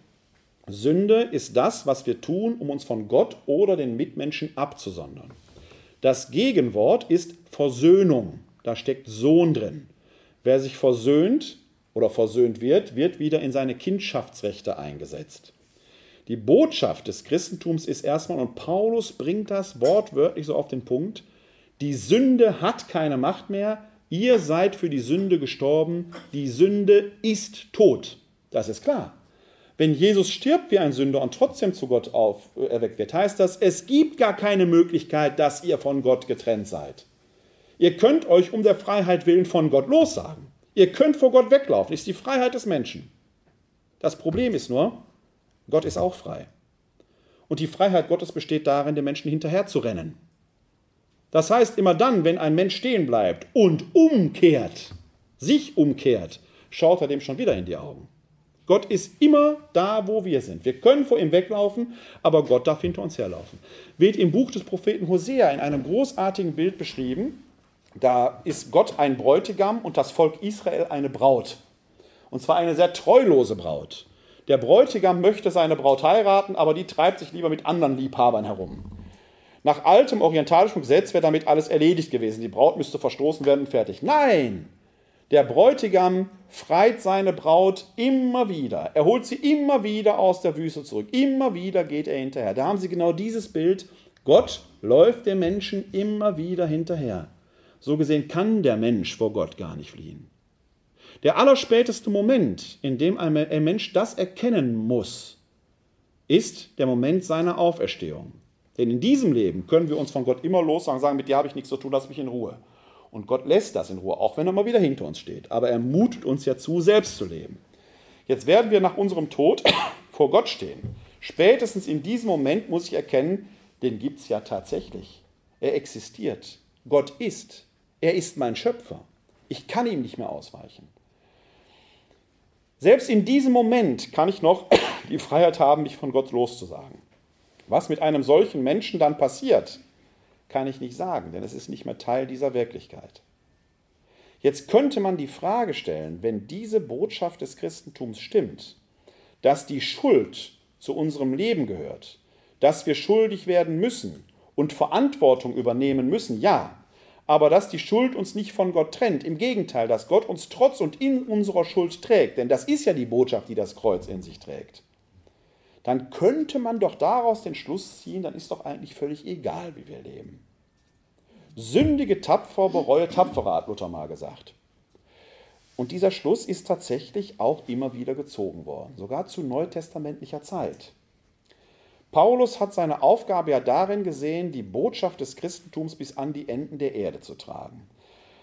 Sünde ist das, was wir tun, um uns von Gott oder den Mitmenschen abzusondern. Das Gegenwort ist Versöhnung. Da steckt Sohn drin. Wer sich versöhnt oder versöhnt wird, wird wieder in seine Kindschaftsrechte eingesetzt. Die Botschaft des Christentums ist erstmal, und Paulus bringt das wortwörtlich so auf den Punkt, die Sünde hat keine Macht mehr, ihr seid für die Sünde gestorben, die Sünde ist tot. Das ist klar. Wenn Jesus stirbt wie ein Sünder und trotzdem zu Gott auf, äh, wird, heißt das, es gibt gar keine Möglichkeit, dass ihr von Gott getrennt seid. Ihr könnt euch um der Freiheit willen von Gott lossagen. Ihr könnt vor Gott weglaufen. Ist die Freiheit des Menschen. Das Problem ist nur, Gott ist auch frei. Und die Freiheit Gottes besteht darin, dem Menschen hinterherzurennen. Das heißt, immer dann, wenn ein Mensch stehen bleibt und umkehrt, sich umkehrt, schaut er dem schon wieder in die Augen. Gott ist immer da, wo wir sind. Wir können vor ihm weglaufen, aber Gott darf hinter uns herlaufen. Wird im Buch des Propheten Hosea in einem großartigen Bild beschrieben, da ist Gott ein Bräutigam und das Volk Israel eine Braut. Und zwar eine sehr treulose Braut. Der Bräutigam möchte seine Braut heiraten, aber die treibt sich lieber mit anderen Liebhabern herum. Nach altem orientalischen Gesetz wäre damit alles erledigt gewesen. Die Braut müsste verstoßen werden und fertig. Nein! Der Bräutigam freit seine Braut immer wieder. Er holt sie immer wieder aus der Wüste zurück. Immer wieder geht er hinterher. Da haben Sie genau dieses Bild. Gott läuft dem Menschen immer wieder hinterher. So gesehen kann der Mensch vor Gott gar nicht fliehen. Der allerspäteste Moment, in dem ein Mensch das erkennen muss, ist der Moment seiner Auferstehung. Denn in diesem Leben können wir uns von Gott immer lossagen, sagen, mit dir habe ich nichts zu tun, lass mich in Ruhe. Und Gott lässt das in Ruhe, auch wenn er mal wieder hinter uns steht. Aber er mutet uns ja zu, selbst zu leben. Jetzt werden wir nach unserem Tod vor Gott stehen. Spätestens in diesem Moment muss ich erkennen, den gibt es ja tatsächlich. Er existiert. Gott ist. Er ist mein Schöpfer. Ich kann ihm nicht mehr ausweichen. Selbst in diesem Moment kann ich noch die Freiheit haben, mich von Gott loszusagen. Was mit einem solchen Menschen dann passiert, kann ich nicht sagen, denn es ist nicht mehr Teil dieser Wirklichkeit. Jetzt könnte man die Frage stellen, wenn diese Botschaft des Christentums stimmt, dass die Schuld zu unserem Leben gehört, dass wir schuldig werden müssen und Verantwortung übernehmen müssen, ja, aber dass die Schuld uns nicht von Gott trennt. Im Gegenteil, dass Gott uns trotz und in unserer Schuld trägt, denn das ist ja die Botschaft, die das Kreuz in sich trägt. Dann könnte man doch daraus den Schluss ziehen, dann ist doch eigentlich völlig egal, wie wir leben. Sündige tapfer, bereue tapferer, hat Luther mal gesagt. Und dieser Schluss ist tatsächlich auch immer wieder gezogen worden, sogar zu neutestamentlicher Zeit. Paulus hat seine Aufgabe ja darin gesehen, die Botschaft des Christentums bis an die Enden der Erde zu tragen.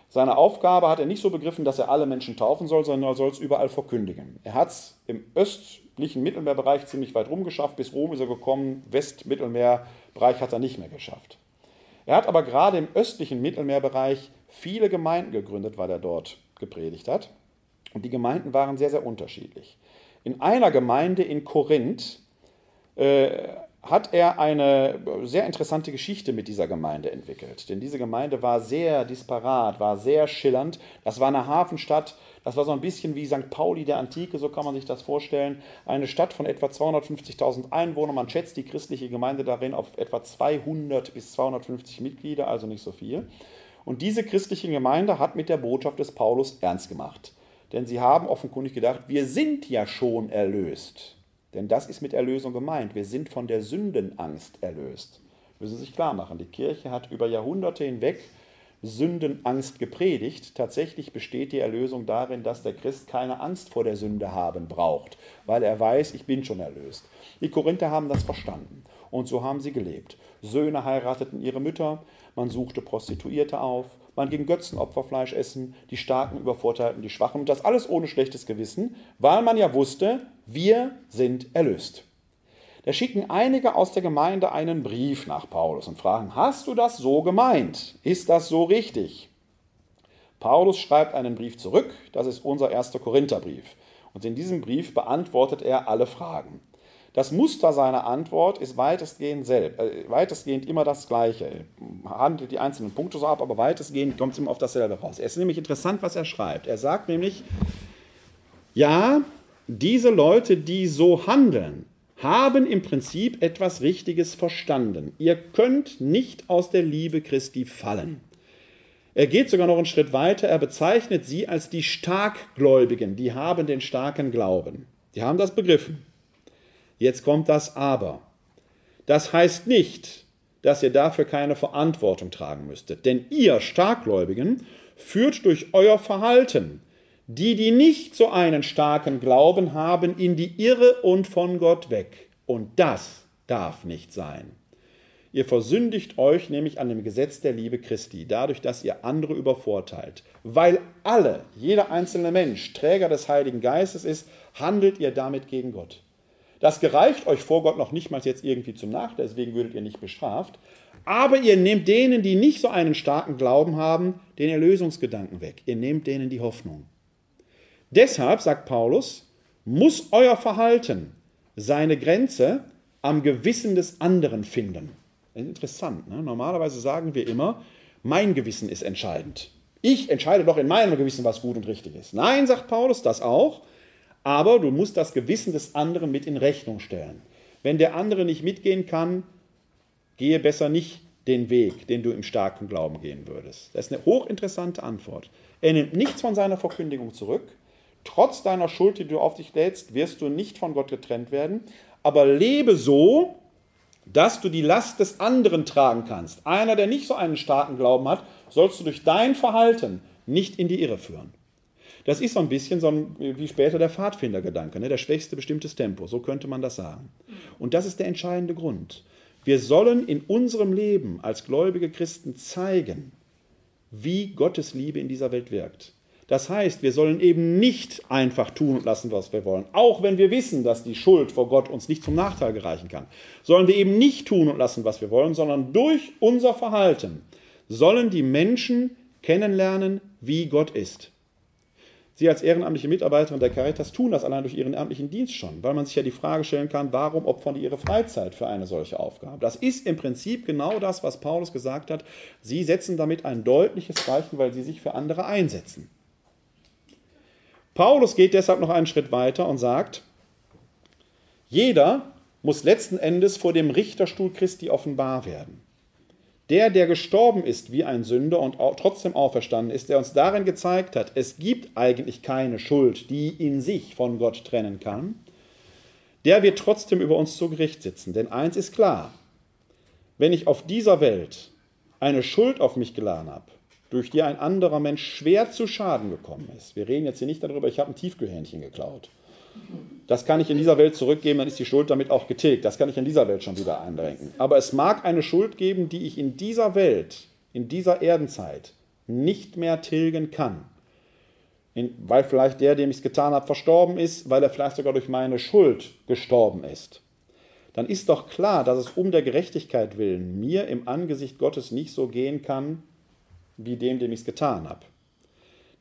Seine Aufgabe hat er nicht so begriffen, dass er alle Menschen taufen soll, sondern er soll es überall verkündigen. Er hat es im östlichen Mittelmeerbereich ziemlich weit rumgeschafft, bis Rom ist er gekommen, Westmittelmeerbereich hat er nicht mehr geschafft. Er hat aber gerade im östlichen Mittelmeerbereich viele Gemeinden gegründet, weil er dort gepredigt hat. Und die Gemeinden waren sehr, sehr unterschiedlich. In einer Gemeinde in Korinth hat er eine sehr interessante Geschichte mit dieser Gemeinde entwickelt. Denn diese Gemeinde war sehr disparat, war sehr schillernd. Das war eine Hafenstadt, das war so ein bisschen wie St. Pauli der Antike, so kann man sich das vorstellen. Eine Stadt von etwa 250.000 Einwohnern. Man schätzt die christliche Gemeinde darin auf etwa 200 bis 250 Mitglieder, also nicht so viel. Und diese christliche Gemeinde hat mit der Botschaft des Paulus ernst gemacht. Denn sie haben offenkundig gedacht, wir sind ja schon erlöst. Denn das ist mit Erlösung gemeint. Wir sind von der Sündenangst erlöst. Müssen Sie sich klar machen, die Kirche hat über Jahrhunderte hinweg Sündenangst gepredigt. Tatsächlich besteht die Erlösung darin, dass der Christ keine Angst vor der Sünde haben braucht, weil er weiß, ich bin schon erlöst. Die Korinther haben das verstanden und so haben sie gelebt. Söhne heirateten ihre Mütter, man suchte Prostituierte auf, man ging Götzenopferfleisch essen, die Starken übervorteilten die Schwachen und das alles ohne schlechtes Gewissen, weil man ja wusste, wir sind erlöst. Da schicken einige aus der Gemeinde einen Brief nach Paulus und fragen, hast du das so gemeint? Ist das so richtig? Paulus schreibt einen Brief zurück, das ist unser erster Korintherbrief. Und in diesem Brief beantwortet er alle Fragen. Das Muster seiner Antwort ist weitestgehend, selb, äh, weitestgehend immer das gleiche. Er handelt die einzelnen Punkte so ab, aber weitestgehend kommt es immer auf dasselbe raus. Es ist nämlich interessant, was er schreibt. Er sagt nämlich, ja, diese Leute, die so handeln, haben im Prinzip etwas Richtiges verstanden. Ihr könnt nicht aus der Liebe Christi fallen. Er geht sogar noch einen Schritt weiter. Er bezeichnet sie als die Starkgläubigen. Die haben den starken Glauben. Die haben das begriffen. Jetzt kommt das Aber. Das heißt nicht, dass ihr dafür keine Verantwortung tragen müsstet. Denn ihr Starkgläubigen führt durch euer Verhalten die, die nicht so einen starken Glauben haben, in die Irre und von Gott weg. Und das darf nicht sein. Ihr versündigt euch nämlich an dem Gesetz der Liebe Christi, dadurch, dass ihr andere übervorteilt. Weil alle, jeder einzelne Mensch Träger des Heiligen Geistes ist, handelt ihr damit gegen Gott. Das gereicht euch vor Gott noch nicht mal jetzt irgendwie zum Nachteil, deswegen würdet ihr nicht bestraft. Aber ihr nehmt denen, die nicht so einen starken Glauben haben, den Erlösungsgedanken weg. Ihr nehmt denen die Hoffnung. Deshalb, sagt Paulus, muss euer Verhalten seine Grenze am Gewissen des anderen finden. Interessant. Ne? Normalerweise sagen wir immer, mein Gewissen ist entscheidend. Ich entscheide doch in meinem Gewissen, was gut und richtig ist. Nein, sagt Paulus, das auch aber du musst das Gewissen des anderen mit in Rechnung stellen. Wenn der andere nicht mitgehen kann, gehe besser nicht den Weg, den du im starken Glauben gehen würdest. Das ist eine hochinteressante Antwort. Er nimmt nichts von seiner Verkündigung zurück. Trotz deiner Schuld, die du auf dich lädst, wirst du nicht von Gott getrennt werden. Aber lebe so, dass du die Last des anderen tragen kannst. Einer, der nicht so einen starken Glauben hat, sollst du durch dein Verhalten nicht in die Irre führen. Das ist so ein bisschen so ein, wie später der Pfadfindergedanke, ne? der Schwächste bestimmtes Tempo, so könnte man das sagen. Und das ist der entscheidende Grund. Wir sollen in unserem Leben als gläubige Christen zeigen, wie Gottes Liebe in dieser Welt wirkt. Das heißt, wir sollen eben nicht einfach tun und lassen, was wir wollen, auch wenn wir wissen, dass die Schuld vor Gott uns nicht zum Nachteil gereichen kann. Sollen wir eben nicht tun und lassen, was wir wollen, sondern durch unser Verhalten sollen die Menschen kennenlernen, wie Gott ist. Sie als ehrenamtliche Mitarbeiterin der Caritas tun das allein durch ihren amtlichen Dienst schon, weil man sich ja die Frage stellen kann, warum opfern die ihre Freizeit für eine solche Aufgabe? Das ist im Prinzip genau das, was Paulus gesagt hat. Sie setzen damit ein deutliches Zeichen, weil sie sich für andere einsetzen. Paulus geht deshalb noch einen Schritt weiter und sagt, jeder muss letzten Endes vor dem Richterstuhl Christi offenbar werden. Der, der gestorben ist wie ein Sünder und trotzdem auferstanden ist, der uns darin gezeigt hat, es gibt eigentlich keine Schuld, die in sich von Gott trennen kann, der wird trotzdem über uns zu Gericht sitzen. Denn eins ist klar, wenn ich auf dieser Welt eine Schuld auf mich geladen habe, durch die ein anderer Mensch schwer zu Schaden gekommen ist, wir reden jetzt hier nicht darüber, ich habe ein Tiefkühlhähnchen geklaut, das kann ich in dieser Welt zurückgeben, dann ist die Schuld damit auch getilgt. Das kann ich in dieser Welt schon wieder einrenken. Aber es mag eine Schuld geben, die ich in dieser Welt, in dieser Erdenzeit nicht mehr tilgen kann. In, weil vielleicht der, dem ich es getan habe, verstorben ist, weil er vielleicht sogar durch meine Schuld gestorben ist. Dann ist doch klar, dass es um der Gerechtigkeit willen mir im Angesicht Gottes nicht so gehen kann, wie dem, dem ich es getan habe.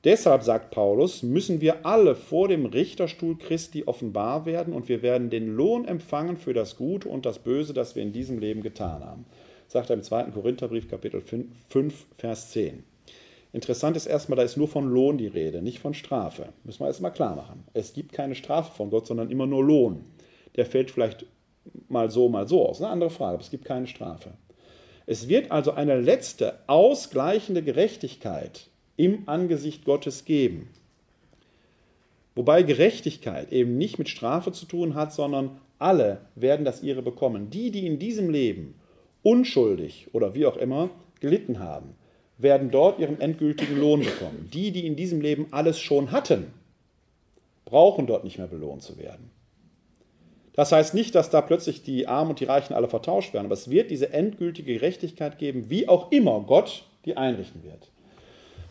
Deshalb, sagt Paulus, müssen wir alle vor dem Richterstuhl Christi offenbar werden und wir werden den Lohn empfangen für das Gute und das Böse, das wir in diesem Leben getan haben. Sagt er im 2. Korintherbrief, Kapitel 5, Vers 10. Interessant ist erstmal, da ist nur von Lohn die Rede, nicht von Strafe. Müssen wir erstmal klar machen. Es gibt keine Strafe von Gott, sondern immer nur Lohn. Der fällt vielleicht mal so, mal so aus. Eine andere Frage, aber es gibt keine Strafe. Es wird also eine letzte ausgleichende Gerechtigkeit im Angesicht Gottes geben. Wobei Gerechtigkeit eben nicht mit Strafe zu tun hat, sondern alle werden das ihre bekommen. Die, die in diesem Leben unschuldig oder wie auch immer gelitten haben, werden dort ihren endgültigen Lohn bekommen. Die, die in diesem Leben alles schon hatten, brauchen dort nicht mehr belohnt zu werden. Das heißt nicht, dass da plötzlich die Armen und die Reichen alle vertauscht werden, aber es wird diese endgültige Gerechtigkeit geben, wie auch immer Gott die einrichten wird.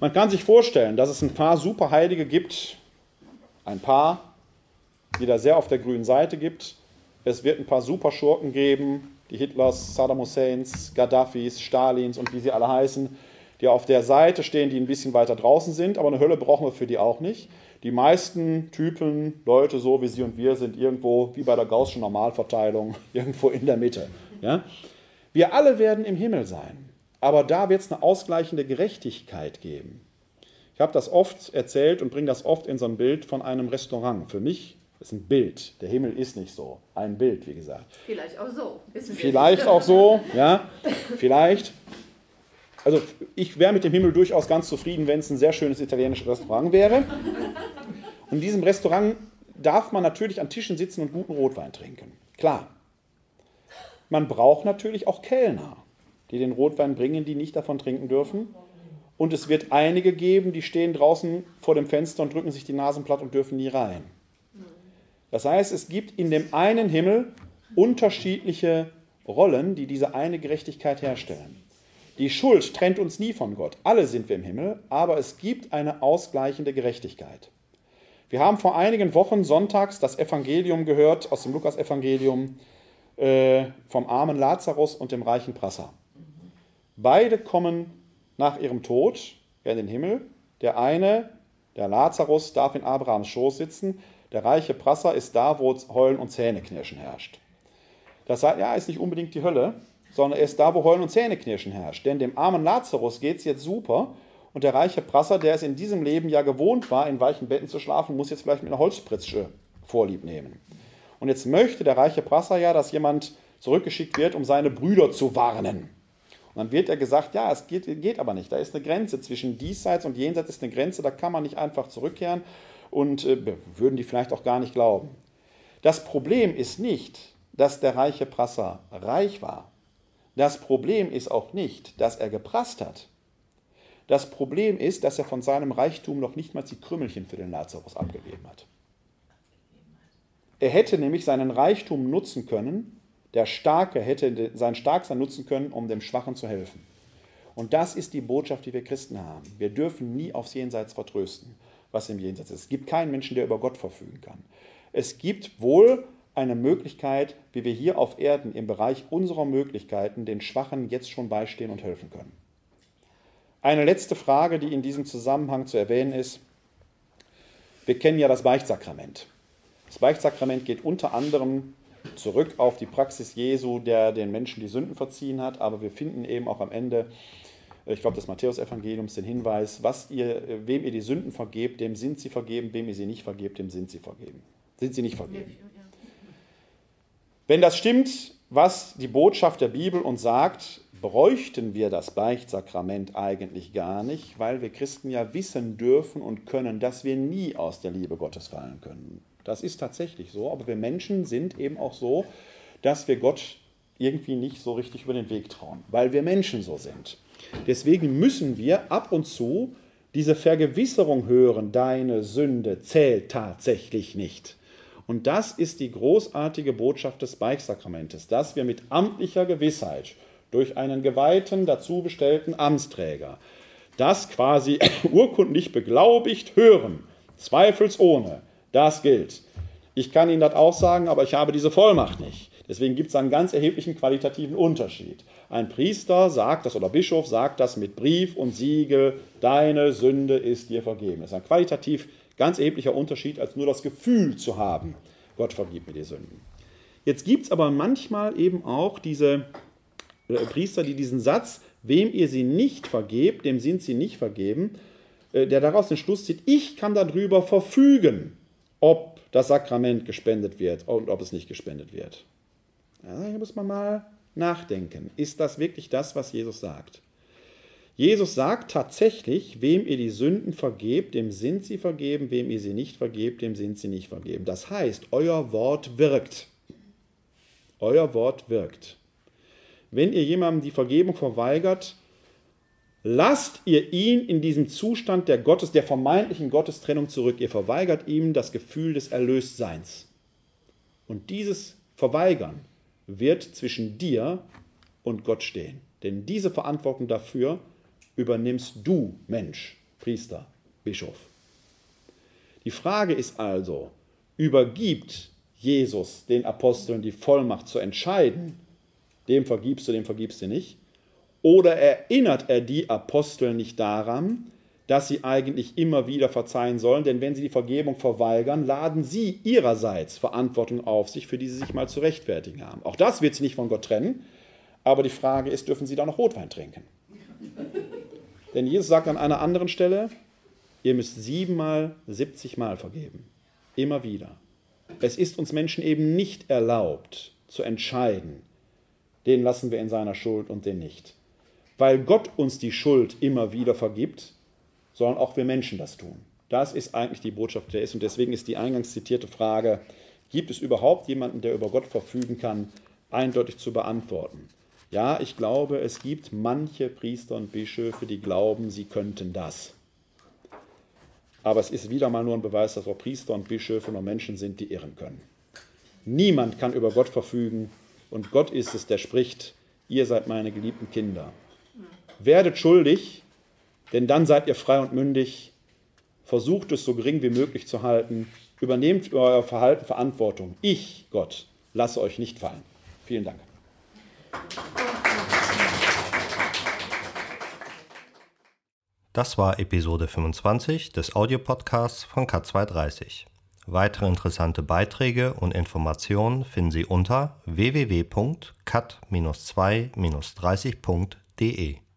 Man kann sich vorstellen, dass es ein paar Superheilige gibt, ein paar, die da sehr auf der grünen Seite gibt. Es wird ein paar Superschurken geben, die Hitlers, Saddam Husseins, Gaddafis, Stalins und wie sie alle heißen, die auf der Seite stehen, die ein bisschen weiter draußen sind, aber eine Hölle brauchen wir für die auch nicht. Die meisten Typen, Leute so wie Sie und wir, sind irgendwo, wie bei der Gaußschen Normalverteilung, irgendwo in der Mitte. Ja? Wir alle werden im Himmel sein. Aber da wird es eine ausgleichende Gerechtigkeit geben. Ich habe das oft erzählt und bringe das oft in so ein Bild von einem Restaurant. Für mich ist ein Bild. Der Himmel ist nicht so. Ein Bild, wie gesagt. Vielleicht auch so. Vielleicht auch so, ja. Vielleicht. Also ich wäre mit dem Himmel durchaus ganz zufrieden, wenn es ein sehr schönes italienisches Restaurant wäre. Und in diesem Restaurant darf man natürlich an Tischen sitzen und guten Rotwein trinken. Klar. Man braucht natürlich auch Kellner die den Rotwein bringen, die nicht davon trinken dürfen. Und es wird einige geben, die stehen draußen vor dem Fenster und drücken sich die Nasen platt und dürfen nie rein. Das heißt, es gibt in dem einen Himmel unterschiedliche Rollen, die diese eine Gerechtigkeit herstellen. Die Schuld trennt uns nie von Gott. Alle sind wir im Himmel, aber es gibt eine ausgleichende Gerechtigkeit. Wir haben vor einigen Wochen sonntags das Evangelium gehört aus dem Lukas-Evangelium äh, vom armen Lazarus und dem reichen Prasser. Beide kommen nach ihrem Tod in den Himmel. Der eine, der Lazarus, darf in Abrahams Schoß sitzen. Der reiche Prasser ist da, wo Heulen und Zähneknirschen herrscht. Das heißt, ja, ist nicht unbedingt die Hölle, sondern er ist da, wo Heulen und Zähneknirschen herrscht. Denn dem armen Lazarus geht es jetzt super und der reiche Prasser, der es in diesem Leben ja gewohnt war, in weichen Betten zu schlafen, muss jetzt vielleicht mit einer Holzpritsche Vorlieb nehmen. Und jetzt möchte der reiche Prasser ja, dass jemand zurückgeschickt wird, um seine Brüder zu warnen. Dann wird er gesagt, ja, es geht, geht aber nicht. Da ist eine Grenze zwischen diesseits und jenseits ist eine Grenze, da kann man nicht einfach zurückkehren und äh, würden die vielleicht auch gar nicht glauben. Das Problem ist nicht, dass der reiche Prasser reich war. Das Problem ist auch nicht, dass er geprasst hat. Das Problem ist, dass er von seinem Reichtum noch nicht mal die Krümmelchen für den Lazarus abgegeben hat. Er hätte nämlich seinen Reichtum nutzen können, der Starke hätte sein Starksein nutzen können, um dem Schwachen zu helfen. Und das ist die Botschaft, die wir Christen haben. Wir dürfen nie aufs Jenseits vertrösten, was im Jenseits ist. Es gibt keinen Menschen, der über Gott verfügen kann. Es gibt wohl eine Möglichkeit, wie wir hier auf Erden im Bereich unserer Möglichkeiten den Schwachen jetzt schon beistehen und helfen können. Eine letzte Frage, die in diesem Zusammenhang zu erwähnen ist. Wir kennen ja das Beichtsakrament. Das Beichtsakrament geht unter anderem zurück auf die Praxis Jesu, der den Menschen die Sünden verziehen hat, aber wir finden eben auch am Ende, äh, ich glaube, des Matthäus-Evangeliums den Hinweis, was ihr, äh, wem ihr die Sünden vergebt, dem sind sie vergeben, wem ihr sie nicht vergebt, dem sind sie vergeben. Sind sie nicht vergeben. Wenn das stimmt, was die Botschaft der Bibel uns sagt, bräuchten wir das Beichtsakrament eigentlich gar nicht, weil wir Christen ja wissen dürfen und können, dass wir nie aus der Liebe Gottes fallen können. Das ist tatsächlich so, aber wir Menschen sind eben auch so, dass wir Gott irgendwie nicht so richtig über den Weg trauen, weil wir Menschen so sind. Deswegen müssen wir ab und zu diese Vergewisserung hören, deine Sünde zählt tatsächlich nicht. Und das ist die großartige Botschaft des Beichsakramentes, dass wir mit amtlicher Gewissheit durch einen geweihten, dazu bestellten Amtsträger das quasi urkundlich beglaubigt hören, zweifelsohne, das gilt. Ich kann Ihnen das auch sagen, aber ich habe diese Vollmacht nicht. Deswegen gibt es einen ganz erheblichen qualitativen Unterschied. Ein Priester sagt das oder Bischof sagt das mit Brief und Siegel, deine Sünde ist dir vergeben. Das ist ein qualitativ ganz erheblicher Unterschied, als nur das Gefühl zu haben, Gott vergibt mir die Sünden. Jetzt gibt es aber manchmal eben auch diese äh, Priester, die diesen Satz, wem ihr sie nicht vergebt, dem sind sie nicht vergeben, äh, der daraus den Schluss zieht, ich kann darüber verfügen, ob das Sakrament gespendet wird und ob es nicht gespendet wird. Ja, hier muss man mal nachdenken. Ist das wirklich das, was Jesus sagt? Jesus sagt tatsächlich, wem ihr die Sünden vergebt, dem sind sie vergeben, wem ihr sie nicht vergebt, dem sind sie nicht vergeben. Das heißt, euer Wort wirkt. Euer Wort wirkt. Wenn ihr jemandem die Vergebung verweigert, lasst ihr ihn in diesem Zustand der Gottes, der vermeintlichen Gottestrennung zurück. Ihr verweigert ihm das Gefühl des Erlöstseins. Und dieses Verweigern wird zwischen dir und Gott stehen. Denn diese Verantwortung dafür übernimmst du, Mensch, Priester, Bischof. Die Frage ist also, übergibt Jesus den Aposteln die Vollmacht zu entscheiden, dem vergibst du, dem vergibst du nicht, oder erinnert er die Apostel nicht daran, dass sie eigentlich immer wieder verzeihen sollen, denn wenn sie die Vergebung verweigern, laden sie ihrerseits Verantwortung auf sich, für die sie sich mal zu rechtfertigen haben. Auch das wird sie nicht von Gott trennen, aber die Frage ist, dürfen sie da noch Rotwein trinken? denn Jesus sagt an einer anderen Stelle, ihr müsst siebenmal, siebzigmal vergeben. Immer wieder. Es ist uns Menschen eben nicht erlaubt zu entscheiden, den lassen wir in seiner Schuld und den nicht. Weil Gott uns die Schuld immer wieder vergibt, sondern auch wir Menschen das tun. Das ist eigentlich die Botschaft, der ist. Und deswegen ist die eingangs zitierte Frage, gibt es überhaupt jemanden, der über Gott verfügen kann, eindeutig zu beantworten. Ja, ich glaube, es gibt manche Priester und Bischöfe, die glauben, sie könnten das. Aber es ist wieder mal nur ein Beweis, dass auch Priester und Bischöfe nur Menschen sind, die irren können. Niemand kann über Gott verfügen und Gott ist es, der spricht, ihr seid meine geliebten Kinder. Werdet schuldig, denn dann seid ihr frei und mündig. Versucht es so gering wie möglich zu halten. Übernehmt euer Verhalten Verantwortung. Ich, Gott, lasse euch nicht fallen. Vielen Dank. Das war Episode 25 des Audiopodcasts von K230. Weitere interessante Beiträge und Informationen finden Sie unter www.cat-2-30.de.